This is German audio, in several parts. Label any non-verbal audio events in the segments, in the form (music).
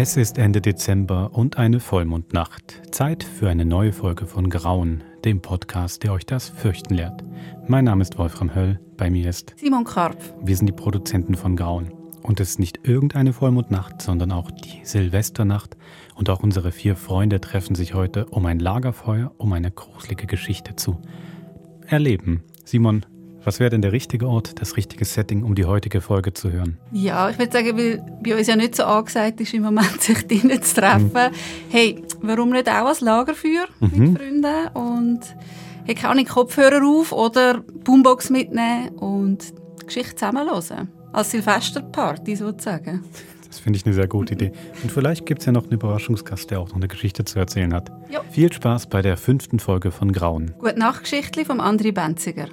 Es ist Ende Dezember und eine Vollmondnacht. Zeit für eine neue Folge von Grauen, dem Podcast, der euch das Fürchten lehrt. Mein Name ist Wolfram Höll, bei mir ist Simon Karp. Wir sind die Produzenten von Grauen. Und es ist nicht irgendeine Vollmondnacht, sondern auch die Silvesternacht. Und auch unsere vier Freunde treffen sich heute um ein Lagerfeuer, um eine gruselige Geschichte zu erleben. Simon, was wäre denn der richtige Ort, das richtige Setting, um die heutige Folge zu hören? Ja, ich würde sagen, weil bei uns ja nicht so angesagt ist, im Moment (laughs) sich drinnen zu treffen. Mhm. Hey, warum nicht auch als Lagerfeuer mhm. mit Freunden und hey, kann ich Kopfhörer auf oder Boombox mitnehmen und die Geschichte zusammenhören. Als Silvesterparty sozusagen. Das finde ich eine sehr gute Idee. Und vielleicht gibt es ja noch einen Überraschungsgast, der auch noch eine Geschichte zu erzählen hat. Jo. Viel Spaß bei der fünften Folge von Grauen. Gute Nachtgeschichte vom André Benziger.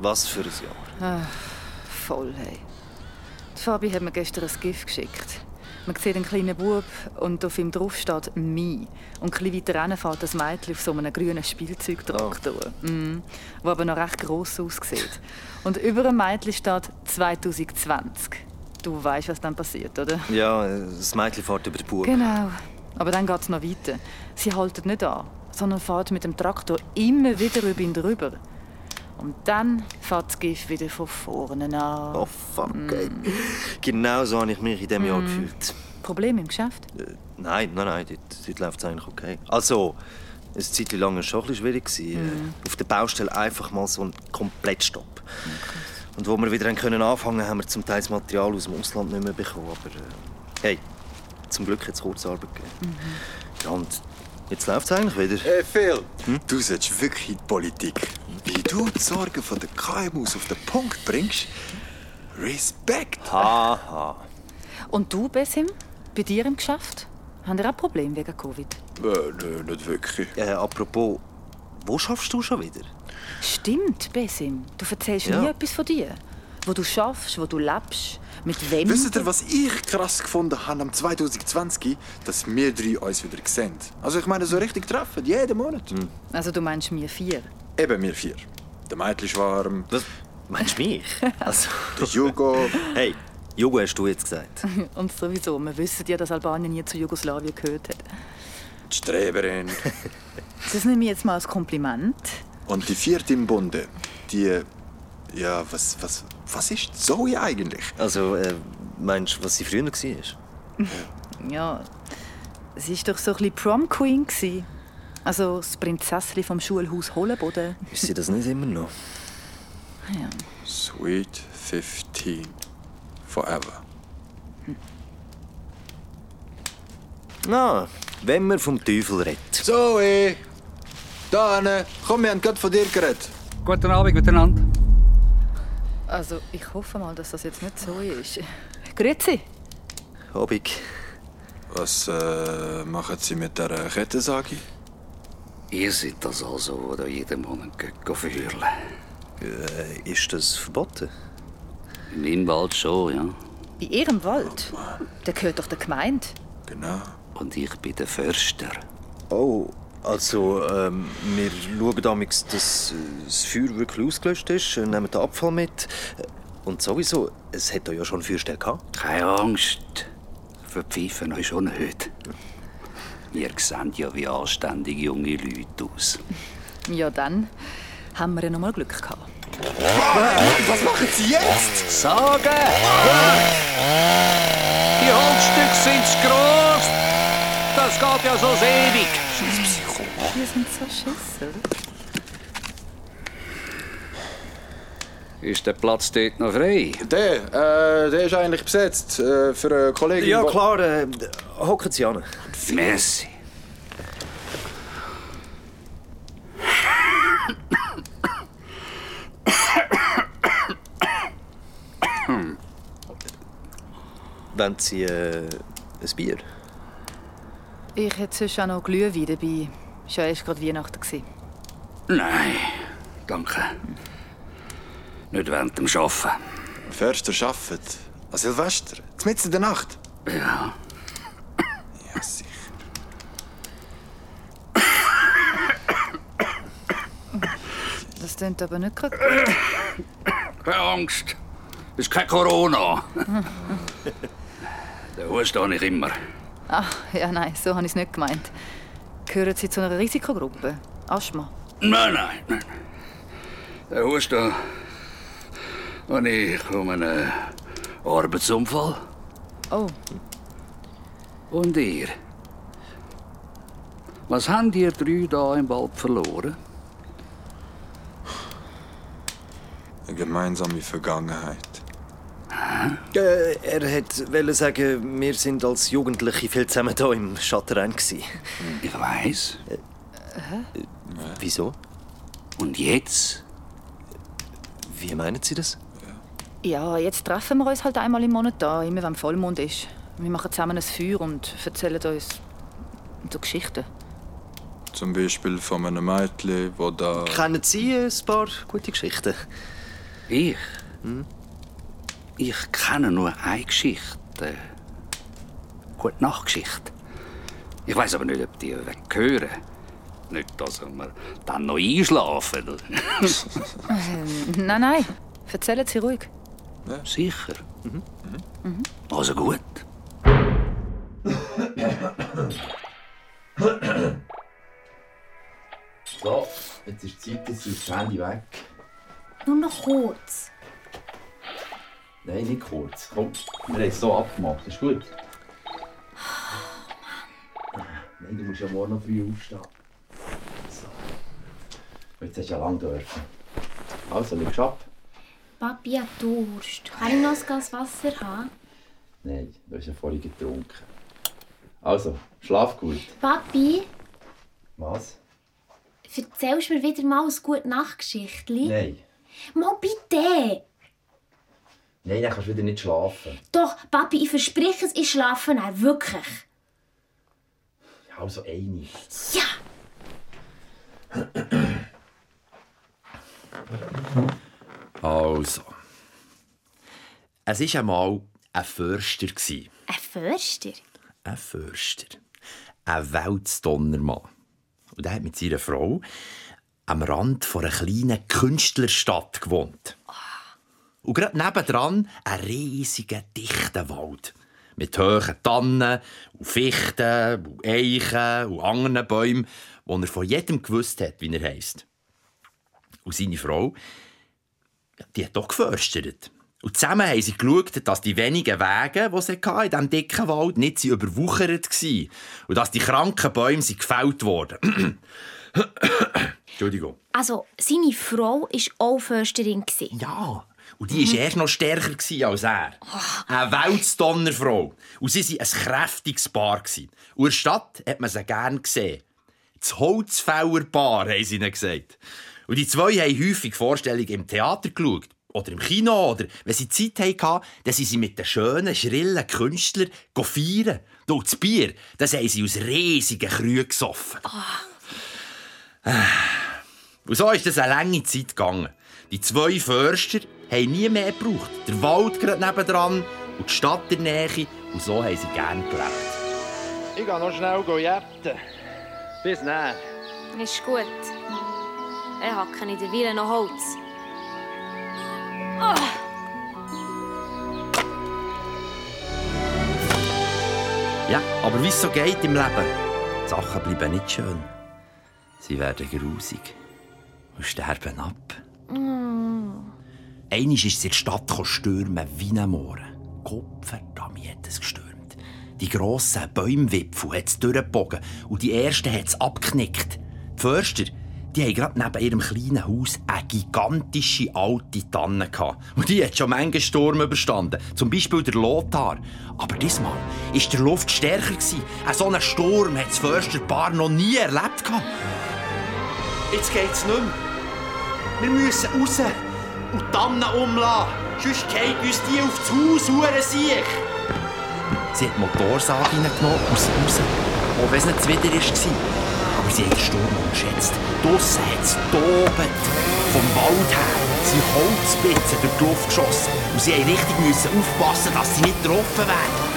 Was für ein Jahr. Ah, voll, hey. Die Fabi hat mir gestern ein Gift geschickt. Man sieht einen kleinen Bub und auf ihm drauf steht «Mi». Und ein weiter hinten fährt das Mädchen auf so einem grünen Spielzeugtraktor, oh. mm, wo aber noch recht gross aussieht. Und über dem Mädchen steht «2020». Du weißt, was dann passiert, oder? Ja, das Mädchen fährt über den Bub. Genau. Aber dann geht es noch weiter. Sie haltet nicht an, sondern fährt mit dem Traktor immer wieder über ihn drüber. Und dann fährt das Gift wieder von vorne an. Oh fuck, mm. Genau so habe ich mich in diesem mm. Jahr gefühlt. Problem im Geschäft? Äh, nein, nein, nein, dort, dort läuft es eigentlich okay. Also, eine Zeit lang war es schon ein bisschen schwierig. Mm. Auf der Baustelle einfach mal so ein Komplettstopp. Okay. Und wo wir wieder können anfangen haben wir zum Teil das Material aus dem Ausland nicht mehr bekommen. Aber äh, hey, zum Glück hat es Kurzarbeit gegeben. Mhm. Ja, und Jetzt läuft es eigentlich wieder. Hey Phil, hm? du sollst wirklich in die Politik. Wie du die Sorgen der KMUs auf den Punkt bringst. Respekt. Haha. Und du, Besim, bei dir im Geschäft? Haben ihr auch Probleme wegen Covid? Äh, nö, nicht wirklich. Äh, apropos, wo schaffst du schon wieder? Stimmt, Besim. Du erzählst ja. nie etwas von dir. Wo du schaffst, wo du lebst. Mit wem? Wisst ihr, was ich krass gefunden habe am 2020? Dass wir drei uns wieder sehen. Also ich meine, so richtig treffen, jeden Monat. Mhm. Also du meinst mir vier? Eben wir vier. Der Mädchenschwarm. Was? Meinst du mich? (laughs) Also, der Jugo. Hey, Jugo hast du jetzt gesagt. (laughs) Und sowieso, wir wissen ja, dass Albanien nie zu Jugoslawien gehört hat. Die Streberin. (laughs) das nehme ich jetzt mal als Kompliment. Und die vierte im Bunde, die ja, was, was, was ist Zoe eigentlich? Also, äh, meinst du, was sie früher war? (laughs) ja, sie war doch so ein bisschen Prom Queen. Also das Prinzesschen vom Schulhaus Holenboden. Ist sie das nicht immer noch? Ja. Sweet 15. Forever. Hm. Na, wenn man vom Teufel redet. Zoe! Da, komm, wir haben gerade von dir geredet. Guten Abend miteinander. Also, ich hoffe mal, dass das jetzt nicht so ist. Grüezi. Abend. Was äh, machen Sie mit der Kettensage? Ihr seid das also, der jeden Monat verhören. Äh, ist das verboten? In meinem Wald schon, ja. In Ihrem Wald? Oh, der gehört doch der Gemeinde. Genau. Und ich bin der Förster. Oh, also, ähm, wir schauen damals, dass das Feuer wirklich ausgelöscht ist, nehmen den Abfall mit. Und sowieso, es hat ja schon Feuerstelle gehabt. Keine Angst. Verpfeifen euch schon nicht. Ihr seht ja wie anständige junge Leute aus. Ja, dann haben wir ja noch mal Glück gehabt. Was machen Sie jetzt? Sagen! Die Holzstücke sind zu gross! Das geht ja so ewig! die sind so schissen. Ist der Platz dort noch frei? Der, äh, der ist eigentlich besetzt. Äh, für einen Kollegen. Ja, klar, äh, hocken Sie an. Merci. Wollen Sie äh, ein Bier? Ich hätte sonst auch noch Glühwein dabei. Es war ja erst gerade Weihnachten. Nein, danke. Nicht während dem Arbeiten. Förster arbeitet. An Silvester. Mitten in der Nacht. Ja. Ja, sicher. Das klingt aber nicht gerade Keine Angst. Das ist kein Corona. (laughs) Den Husten habe ich immer. Ach, ja, nein, so habe ich es nicht gemeint. Gehören Sie zu einer Risikogruppe? Asthma? Nein, nein, nein. Den Husten habe ich um einen Arbeitsunfall. Oh, Und ihr? Was haben ihr drei da im Wald verloren? Eine gemeinsame Vergangenheit. Äh, er hat wollte sagen, wir sind als Jugendliche viel zusammen hier im Schattenrhein. gewesen. Ich weiß. Wieso? Und jetzt? Wie meinen Sie das? ja, jetzt treffen wir uns halt einmal im Monat da, immer wenn Vollmond ist. Wir machen zusammen ein Feuer und erzählen uns so Geschichten. Zum Beispiel von einem Mädchen, wo da... Kennen Sie ein paar gute Geschichten? Ich? Ich kenne nur eine Geschichte. Gute Nachtgeschichte. Ich weiß aber nicht, ob die hören. Nicht, dass wir dann noch einschlafen. (laughs) Nein, nein, erzählen Sie ruhig. Sicher. Also gut. So, jetzt ist die Zeit, jetzt ist das Handy weg. Nur noch kurz. Nein, nicht kurz. Komm, wir haben es so abgemacht. Ist gut? Nein, du musst ja morgen noch früh aufstehen. So. Jetzt hast du ja lang dürfen. Also, legst du ab? Papi hat Durst. Kann ich noch ein Glas Wasser haben? Nein, du hast ja vorhin getrunken. Also, schlaf gut. Papi, Was? erzählst du mir wieder mal ein gute Nachtgeschichtli? Nein. Mal bitte! Nein, dann kannst du wieder nicht schlafen. Doch, Papi, ich verspreche es, ich schlafe dann wirklich. Ja, also eine. Ja! Also. Es war einmal ein Förster. gsi. Ein Förster? Ein Förster. Ein Weltsdonnermann. Und er hat mit seiner Frau am Rand von einer kleinen Künstlerstadt gewohnt. Und gerade nebendran ein riesiger, dichter Wald. Mit hohen Tannen und Fichten und Eichen und anderen Bäumen, wo er von jedem gewusst hat, wie er heisst. Und seine Frau, die hat doch geförstert. Und zusammen haben sie geschaut, dass die wenigen Wege, die sie hatten in diesem dicken Wald, nicht sie überwuchert waren. Und dass die kranken Bäume sie gefällt wurden. (coughs) Entschuldigung. Also, seine Frau war auch Försterin. Ja, und die war erst noch stärker als er. Eine Weltsdonnerfrau. Und sie waren ein kräftiges Paar. Und in der Stadt hat man sie gerne gesehen. Das Holzfällerpaar, haben sie ihnen gesagt. Und die zwei haben häufig Vorstellungen im Theater geschaut. Oder im Kino. Oder wenn sie Zeit hatten, dann sind sie mit den schönen, schrillen Künstlern feiern. Und das Bier, das haben sie aus riesigen Krügen gesoffen. Und so ist es eine lange Zeit gegangen. Die zwei Förster haben nie mehr gebraucht. Der Wald gerade nebendran und die Stadt in der Nähe. Und so haben sie gerne gelebt. Ich gehe noch schnell jetten. Bis dann. Ist gut. Ich hacke in der Weile noch Holz. Ja, aber wie es so geht im Leben, die Sachen bleiben nicht schön. Sie werden grusig und sterben ab. Einmal ist es in der Stadt stürmen wie ein Mohren. Gottverdammt hat es gestürmt. Die grossen Bäumwipfel hat es durchgebogen und die ersten hat es abgeknickt. Die Förster, die haben gerade neben ihrem kleinen Haus eine gigantische alte Tanne gehabt. Und die hat schon manchen Sturm überstanden. Zum Beispiel der Lothar. Aber diesmal war der Luft stärker. gewesen. So einen Sturm hat das Försterpaar noch nie erlebt. gehabt. Jetzt geht's nicht mehr. Wir müssen raus und die Tannen umlassen. Sonst geht uns die auf das Haus hure sich. Sie hat die Motorsage reingenommen aus raus. Auch wenn es nicht wieder war. Aber sie hat den Sturm unterschätzt. Draussen hat es tobet. Vom Wald her sind Holzspitzen durch die Luft geschossen. Und sie mussten richtig müssen aufpassen, dass sie nicht getroffen werden.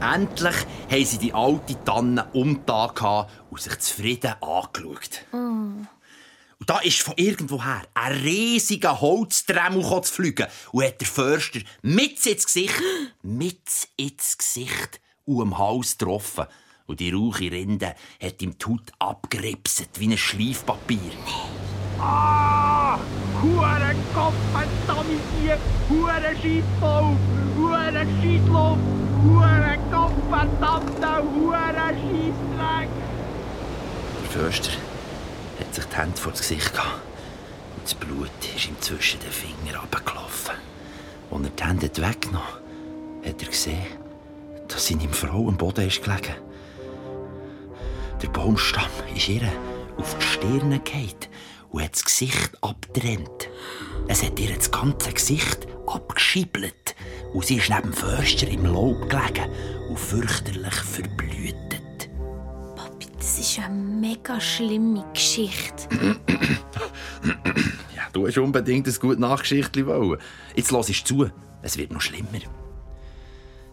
Endlich haben sie die alte Tanne umgetan und sich zufrieden angeschaut. Und da ist von irgendwoher ein riesiger Holzdremmel zu fliegen und hat der Förster mit ins Gesicht, mit ins Gesicht und am Hals getroffen. Und die rauche Rinde hat ihm die Haut abgeripset wie ein Schleifpapier. Ah! Hure Kopf, verdammt! Hure Scheissbau! Hure Scheissluft! Hure Kopf, verdammter Hure Scheissdreck! Der Förster hat sich die Hände vor das Gesicht gehabt. Und das Blut ist ihm zwischen den Fingern runtergelaufen. Als er die Hände weggenommen hat, hat er gesehen, dass seine Frau am Boden ist gelegen. Der Baumstamm ist ihr auf die Stirn gefallen und hat das Gesicht abgetrennt. Es hat ihr das ganze Gesicht abgeschiebelt. Und sie ist neben dem Förster im Laub gelegen und fürchterlich verblühtet. Das ist eine mega schlimme Geschichte. Ja, du hast unbedingt ein gutes Nachgeschichtli wollen. Jetzt lass es zu. Es wird noch schlimmer.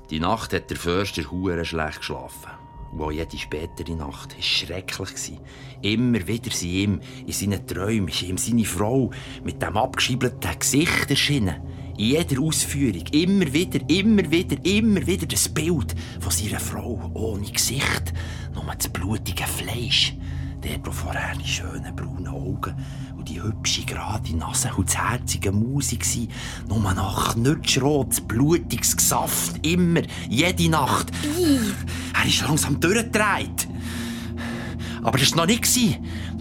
Die Nacht hat der Förster hure schlecht geschlafen. Und auch jede spätere Nacht war schrecklich. Immer wieder sind ihm in seinen Träumen ist ihm seine Frau mit dem abgeschiebelten Gesicht erschienen. In jeder Ausführung. Immer wieder, immer wieder, immer wieder das Bild von seiner Frau ohne Gesicht. Nur das blutige Fleisch. Der, vorher die schönen braunen Augen und die hübsche gerade Nase und das herzige Musik gsi, nur noch knutschrot, blutiges Gesaft, immer, jede Nacht. Er ist langsam durchgedreht. Aber das war noch nicht.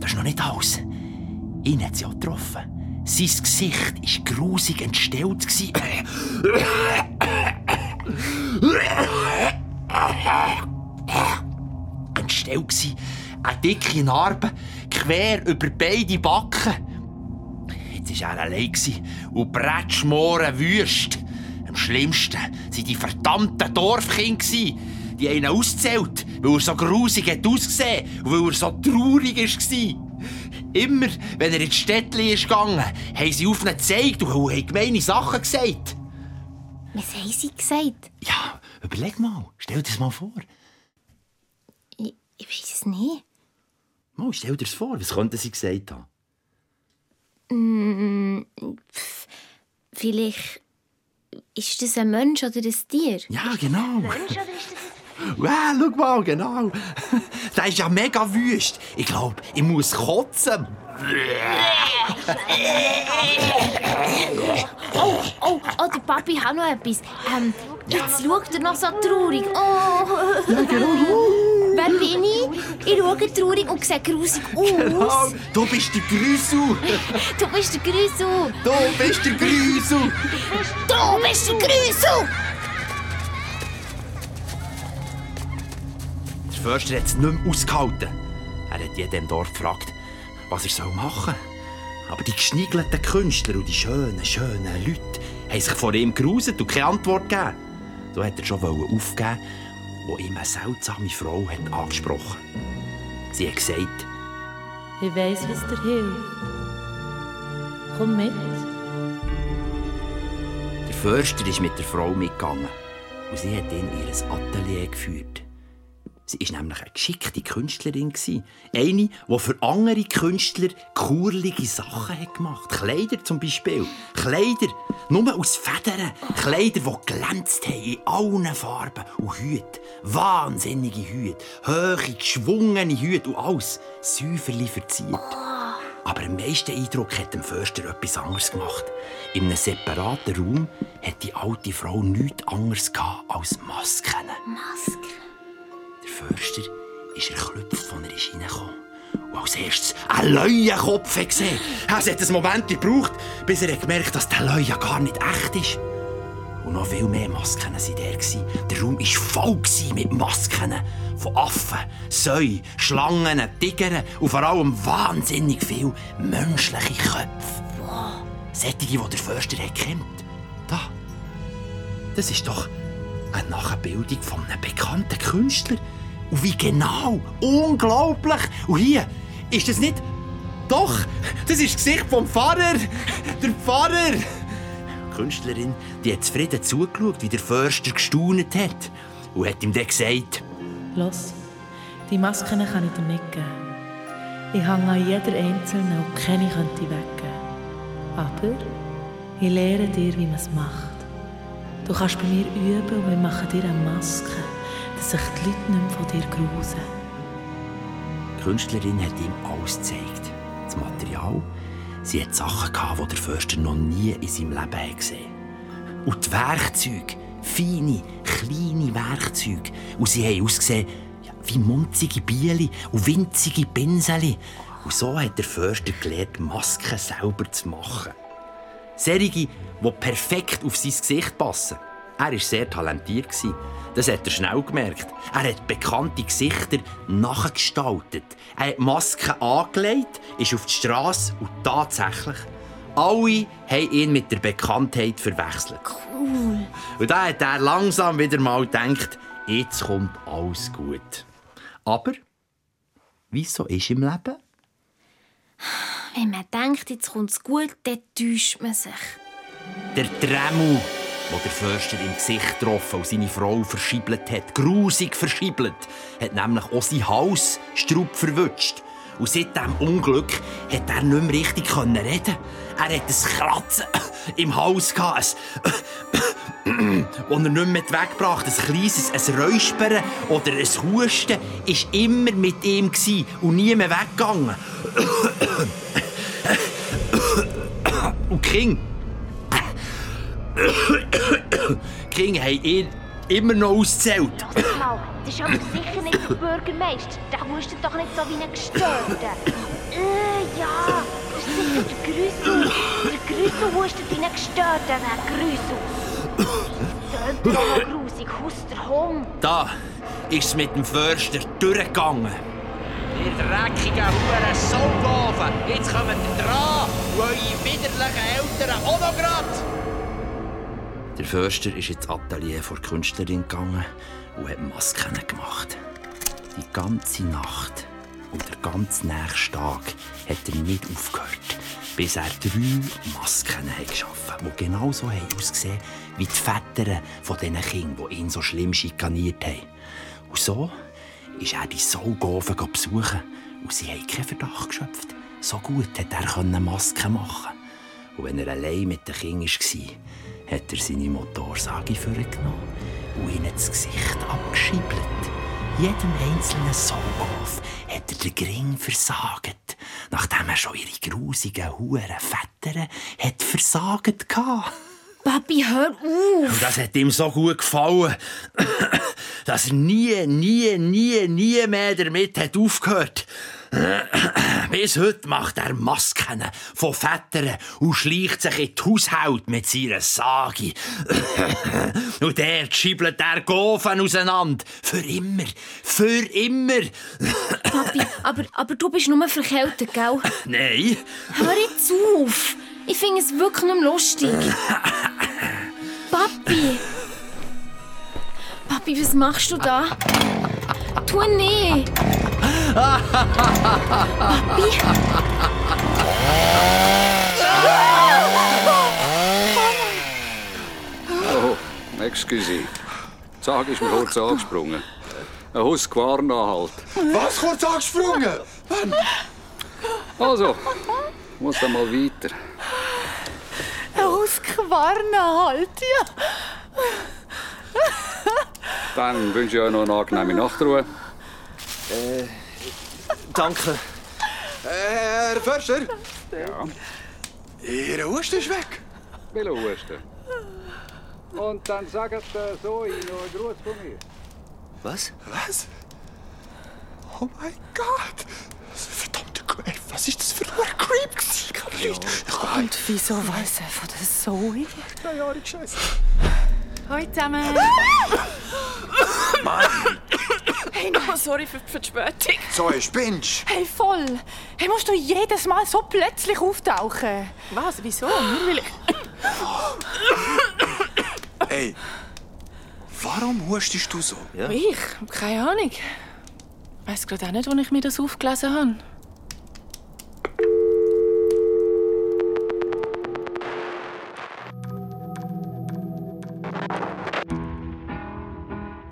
Das ist noch nicht alles. Ihn hat sie auch getroffen. Sein Gesicht war grusig entstellt. Entstellt gsi. Eine dicke Narbe, quer über beide Backen. Jetzt war er allein und Bretschmoren wüst. Am schlimmsten waren die verdammten Dorfkinder. Die haben ihn ausgezählt, weil er so grusig ausgesehen und weil er so traurig war. Immer, wenn er ins Städtchen ist gegangen, haben sie auf ihn gezeigt und haben gemeine Sachen gesagt. Was haben sie gesagt? Ja, überleg mal. Stell dir das mal vor. Ich, ich weiß es nicht. Mal, stell dir das vor. Was könnten sie gesagt haben? Mm, pff, vielleicht ist das ein Mensch oder ein Tier? Ja, genau. Wow, schau mal, genau. (laughs) Der ist ja mega wüst. Ich glaube, ich muss kotzen. Oh, oh, oh, der Papi hat noch etwas. Ähm, jetzt schaut er noch so traurig. Oh. Ja, genau. Wer bin ich? Ich schaue traurig und sehe grusig aus. Genau, du bist der Grüsel. (laughs) Du bist der Grüsel. Du bist der Grüsel. Du bist der Grüsel. Förster hat es nicht mehr ausgehalten. Er hat jeden im Dorf gefragt, was er machen soll. Aber die geschniegelten Künstler und die schönen, schönen Leute haben sich vor ihm geruset und keine Antwort gegeben. So hat er schon aufgeben, wo ihm eine seltsame Frau hat angesprochen Sie hat gesagt, Ich weiss, was dir hilft. Komm mit. der Förster ist mit der Frau mitgegangen und sie hat ihn in ihr Atelier geführt. Sie war nämlich eine geschickte Künstlerin. Eine, die für andere Künstler kurlige Sachen hat gemacht Kleider zum Beispiel. Kleider, nur aus Federn. Kleider, die glänzt haben in allen Farben. Und Hüte. Wahnsinnige Hüte. Hohe, geschwungene Hüte und alles säuferlich verziert. Aber am meisten Eindruck hat dem Förster etwas anderes gemacht. In einem separaten Raum hat die alte Frau nichts anderes als Masken. Maske. Der Förster ist erklüpft, als er reingekommen Und als erstes einen Leuenkopf gesehen. Es hat einen Moment gebraucht, bis er gemerkt dass der Leuen gar nicht echt ist. Und noch viel mehr Masken waren gewesen. Der Raum war voll mit Masken. Von Affen, Säuen, Schlangen, Tigern und vor allem wahnsinnig viele menschliche Köpfe. Sättige, die der Förster kennt. Da. Das ist doch eine Nachbildung von einem bekannten Künstler. Und wie genau. Unglaublich. Und hier ist das nicht... Doch, das ist das Gesicht vom Pfarrer. Der Pfarrer. Die Künstlerin die hat zufrieden zugeschaut, wie der Förster gestaunet hat. Und hat ihm dann gesagt... Los, die Masken kann ich dir nicht geben. Ich hänge an jeder einzelnen und keine könnte ich weggeben. Aber ich lehre dir, wie man es macht. Du kannst bei mir üben und wir machen dir eine Maske, dass sich die Leute nicht mehr von dir grusen. Die Künstlerin hat ihm alles gezeigt. Das Material. Sie hat Sachen gehabt, die der Förster noch nie in seinem Leben gesehen hat. Und die Werkzeuge. Feine, kleine Werkzeuge. Und sie haben ausgesehen wie munzige Bieli und winzige Pinseli. Und so hat der Förster gelernt, Masken selber zu machen. Serige, die perfekt auf sein Gesicht passen. Er war sehr talentiert. Das hat er schnell gemerkt. Er hat bekannte Gesichter nachgestaltet. Er hat Masken angelegt, ist auf die Straße und tatsächlich, alle haben ihn mit der Bekanntheit verwechselt. Cool. Und da hat er langsam wieder mal gedacht, jetzt kommt alles gut. Aber, wie so ist im Leben? Wenn man denkt, jetzt kommt es gut, dann täuscht man sich. Der Dremel, wo der Förster im Gesicht getroffen und seine Frau verschiebelt hat, grusig verschiebelt, hat nämlich auch sein Hals Strub verwünscht. Und seit diesem Unglück hat er nicht mehr richtig reden Er hat ein Kratzen im Hals gehabt, ein (coughs) das er nicht mehr weggebracht Ein kleines ein Räuspern oder ein Husten war immer mit ihm und nie mehr weggegangen. (coughs) Und die Kinder, (coughs) die Kinder haben ihn immer noch ausgezählt. Lass mal, das ist aber sicher nicht der Bürgermeister. Der hustet doch nicht so wie ein Gestörter. Äh, ja, das ist sicher der Grüssel. Der Grüssel hustet wie ein Gestörter, der Grüssel. Der noch grusig, hust der Hund. Da ist es mit dem Förster durchgegangen. Ihr dreckigen Huren Saugaven, jetzt kommt ihr dran und eure widerlichen Eltern auch noch grad. Der Förster ist ins Atelier der Künstlerin gegangen und hat Masken gemacht. Die ganze Nacht und der ganze nächste Tag hat er nicht aufgehört, bis er drei Masken geschaffen hat, die genauso ausgesehen wie die Väter von diesen Kindern, die ihn so schlimm schikaniert haben. Und so ist er die Saugofen besuchen und sie haben keinen Verdacht geschöpft. So gut hat er Masken machen Und wenn er allein mit den Kindern war, hat er seine Motorsage vorgenommen und ihnen das Gesicht abgeschiebelt. Jedem einzelnen Saugof hat er den Gring versagt, nachdem er schon ihre grusigen Huren Väter hat versagt hatte. Papi, hör auf! Und das hat ihm so gut gefallen, dass er nie, nie, nie, nie mehr damit hat aufgehört. (coughs) Bis heute macht er Masken von Vätern und schleicht sich in die Haushalt mit seiner Sage. (coughs) und der schiebelt er Gofen auseinander. Für immer. Für immer. (coughs) Papi, aber, aber du bist nur verkältet, gell? Nein. Hör jetzt auf! Ich finde es wirklich nicht mehr lustig. Papi! Papi, was machst du da? Tu nicht! Papi! Oh, excuse. Sag ist mir kurz angesprungen. Ein Husqvarna-Halt. Was? Kurz angesprungen? Wann? Also, muss dann mal weiter. Aus Quarna halt, ja. Dann wünsche ich euch noch eine angenehme Nachtruhe. Äh, danke. Äh, Herr Förster, Ja, Ihr Husten ist weg. will husten. Und dann sagt äh, so noch einen Gruß von mir. Was? Was? Oh mein Gott. Verdammte Creep. Was ist das für ein Creep? Ich kann nicht. Und wieso weiß er von der Zoe? Keine Ahnung, Scheiße. Hallo zusammen. Hey, no, sorry für, für die Verspätung. So, ein spinnst. Hey, voll. Hey, musst du jedes Mal so plötzlich auftauchen? Was? Wieso? Nur weil ich... Hey, warum hustest du so? Ich? Keine Ahnung. Ich weiss gerade auch nicht, wo ich mir das aufgelesen habe.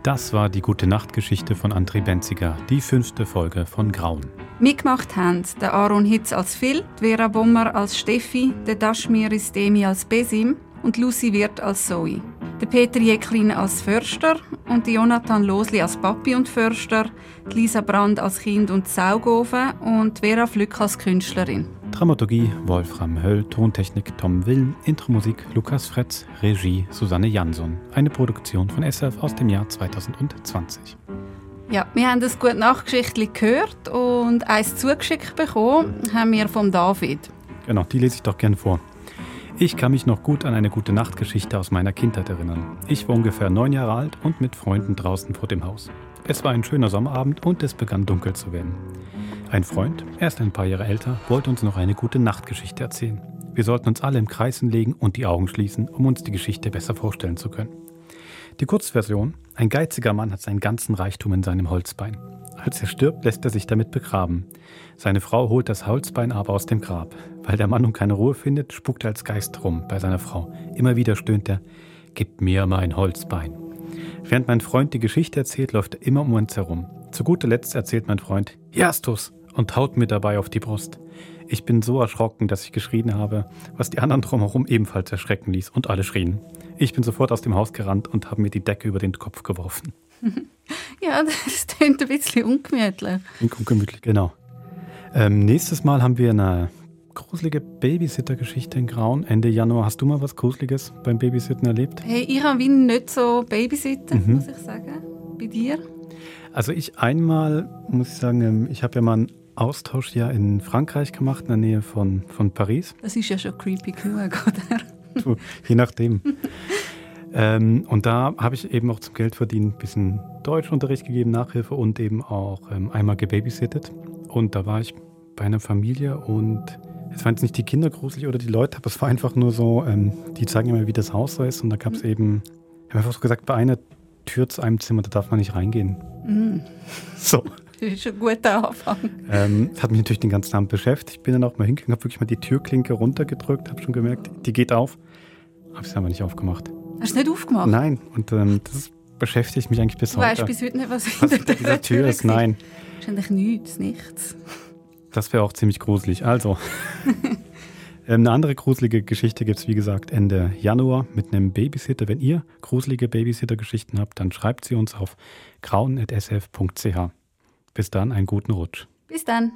Das war die gute Nachtgeschichte von André Benziger, die fünfte Folge von Grauen. Mitgemacht haben der Aaron Hitz als Phil, Vera Bommer als Steffi, der Dashmir Istemi als Besim und Lucy Wirth als Zoe. Der Peter Jäcklin als Förster und die Jonathan Losli als Papi und Förster, die Lisa Brand als Kind und Saugofen und Vera Flück als Künstlerin. Dramaturgie Wolfram Höll, Tontechnik Tom Wilm, Intromusik Lukas Fretz, Regie Susanne Jansson. Eine Produktion von SF aus dem Jahr 2020. Ja, wir haben das gute Nachgeschichtli gehört und eins zugeschickt bekommen haben wir vom David. Genau, die lese ich doch gerne vor. Ich kann mich noch gut an eine gute Nachtgeschichte aus meiner Kindheit erinnern. Ich war ungefähr neun Jahre alt und mit Freunden draußen vor dem Haus. Es war ein schöner Sommerabend und es begann dunkel zu werden. Ein Freund, erst ein paar Jahre älter, wollte uns noch eine gute Nachtgeschichte erzählen. Wir sollten uns alle im Kreis hinlegen und die Augen schließen, um uns die Geschichte besser vorstellen zu können. Die Kurzversion: Ein geiziger Mann hat seinen ganzen Reichtum in seinem Holzbein. Als er stirbt, lässt er sich damit begraben. Seine Frau holt das Holzbein aber aus dem Grab. Weil der Mann nun keine Ruhe findet, spuckt er als Geist rum bei seiner Frau. Immer wieder stöhnt er: Gib mir mein Holzbein. Während mein Freund die Geschichte erzählt, läuft er immer um uns herum. Zu guter Letzt erzählt mein Freund: Jastus! und haut mir dabei auf die Brust. Ich bin so erschrocken, dass ich geschrien habe, was die anderen drumherum ebenfalls erschrecken ließ und alle schrien. Ich bin sofort aus dem Haus gerannt und habe mir die Decke über den Kopf geworfen. (laughs) Ja, das klingt ein bisschen ungemütlich. Ungemütlich, genau. Ähm, nächstes Mal haben wir eine gruselige Babysitter-Geschichte in Grauen. Ende Januar. Hast du mal was Gruseliges beim Babysitten erlebt? Hey, ich habe wie nicht so Babysitten, Mhm. muss ich sagen. Bei dir? Also ich einmal, muss ich sagen, ähm, ich habe ja mal einen Austausch ja in Frankreich gemacht, in der Nähe von, von Paris. Das ist ja schon creepy genug, oder? Du, je nachdem. (laughs) ähm, und da habe ich eben auch zum Geld verdienen ein bisschen Deutschunterricht gegeben, Nachhilfe und eben auch ähm, einmal gebabysittet. Und da war ich bei einer Familie und es waren jetzt nicht die Kinder gruselig oder die Leute, aber es war einfach nur so, ähm, die zeigen immer, wie das Haus so ist. Und da gab es eben, ich habe einfach so gesagt, bei einer Tür zu einem Zimmer, da darf man nicht reingehen. Mm. So. Das ist ein guter Anfang. Ähm, das hat mich natürlich den ganzen Abend beschäftigt. Ich bin dann auch mal hingegangen, habe wirklich mal die Türklinke runtergedrückt, habe schon gemerkt, die geht auf. Habe es aber nicht aufgemacht. Hast du es nicht aufgemacht? Nein, und ähm, das beschäftigt mich eigentlich bis Du heute. weißt bis heute nicht, was was hinter hinter dieser Tür ist. war. Nein, Wahrscheinlich nichts, nichts. das wäre auch ziemlich gruselig. Also, (laughs) ähm, eine andere gruselige Geschichte gibt es, wie gesagt, Ende Januar mit einem Babysitter. Wenn ihr gruselige Babysitter-Geschichten habt, dann schreibt sie uns auf grauen.sf.ch. Bis dann, einen guten Rutsch. Bis dann.